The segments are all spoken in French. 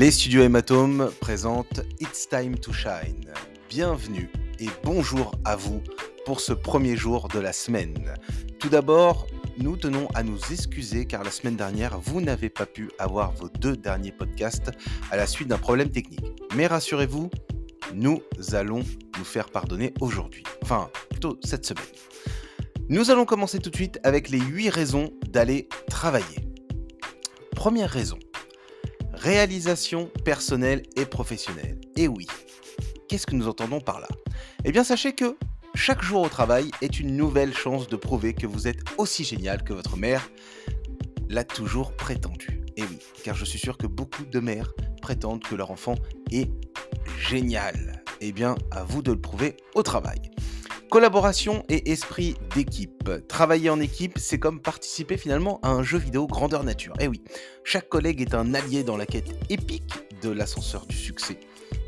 Les studios Hématome présentent It's Time to Shine. Bienvenue et bonjour à vous pour ce premier jour de la semaine. Tout d'abord, nous tenons à nous excuser car la semaine dernière, vous n'avez pas pu avoir vos deux derniers podcasts à la suite d'un problème technique. Mais rassurez-vous, nous allons nous faire pardonner aujourd'hui. Enfin, plutôt cette semaine. Nous allons commencer tout de suite avec les 8 raisons d'aller travailler. Première raison, réalisation personnelle et professionnelle. Et oui, qu'est-ce que nous entendons par là? Eh bien, sachez que chaque jour au travail est une nouvelle chance de prouver que vous êtes aussi génial que votre mère l'a toujours prétendu. Et oui, car je suis sûr que beaucoup de mères prétendent que leur enfant est génial. Eh bien, à vous de le prouver au travail. Collaboration et esprit d'équipe. Travailler en équipe, c'est comme participer finalement à un jeu vidéo grandeur nature. Eh oui, chaque collègue est un allié dans la quête épique de l'ascenseur du succès.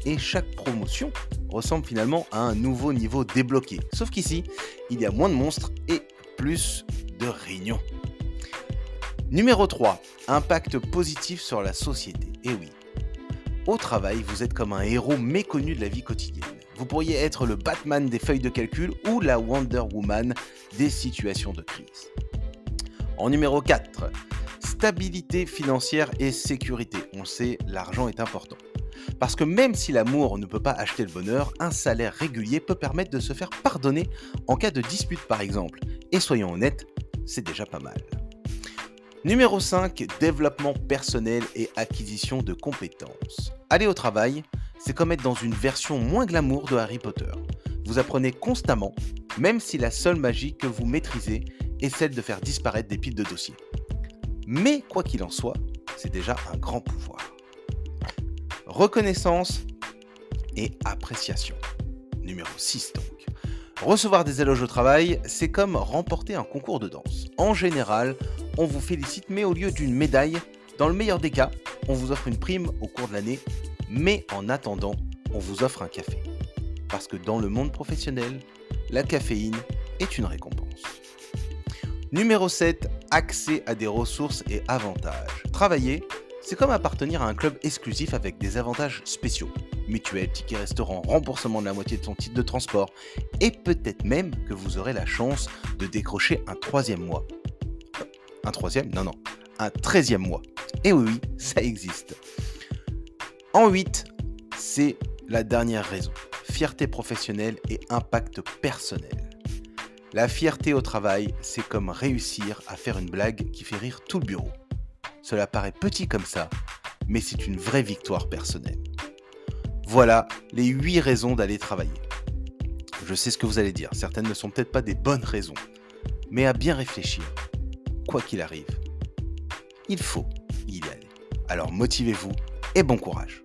Et chaque promotion ressemble finalement à un nouveau niveau débloqué. Sauf qu'ici, il y a moins de monstres et plus de réunions. Numéro 3. Impact positif sur la société. Eh oui. Au travail, vous êtes comme un héros méconnu de la vie quotidienne. Vous pourriez être le Batman des feuilles de calcul ou la Wonder Woman des situations de crise. En numéro 4, stabilité financière et sécurité. On sait, l'argent est important. Parce que même si l'amour ne peut pas acheter le bonheur, un salaire régulier peut permettre de se faire pardonner en cas de dispute par exemple. Et soyons honnêtes, c'est déjà pas mal. Numéro 5, développement personnel et acquisition de compétences. Aller au travail, c'est comme être dans une version moins glamour de Harry Potter. Vous apprenez constamment, même si la seule magie que vous maîtrisez est celle de faire disparaître des piles de dossiers. Mais quoi qu'il en soit, c'est déjà un grand pouvoir. Reconnaissance et appréciation. Numéro 6 donc. Recevoir des éloges au travail, c'est comme remporter un concours de danse. En général, on vous félicite, mais au lieu d'une médaille, dans le meilleur des cas, on vous offre une prime au cours de l'année mais en attendant, on vous offre un café. Parce que dans le monde professionnel, la caféine est une récompense. Numéro 7, accès à des ressources et avantages. Travailler, c'est comme appartenir à un club exclusif avec des avantages spéciaux. Mutuelle, ticket restaurant, remboursement de la moitié de son titre de transport. Et peut-être même que vous aurez la chance de décrocher un troisième mois. Un troisième? Non, non. Un treizième mois. Et oui, ça existe. En 8, c'est la dernière raison. Fierté professionnelle et impact personnel. La fierté au travail, c'est comme réussir à faire une blague qui fait rire tout le bureau. Cela paraît petit comme ça, mais c'est une vraie victoire personnelle. Voilà les 8 raisons d'aller travailler. Je sais ce que vous allez dire, certaines ne sont peut-être pas des bonnes raisons, mais à bien réfléchir, quoi qu'il arrive, il faut y aller. Alors motivez-vous et bon courage.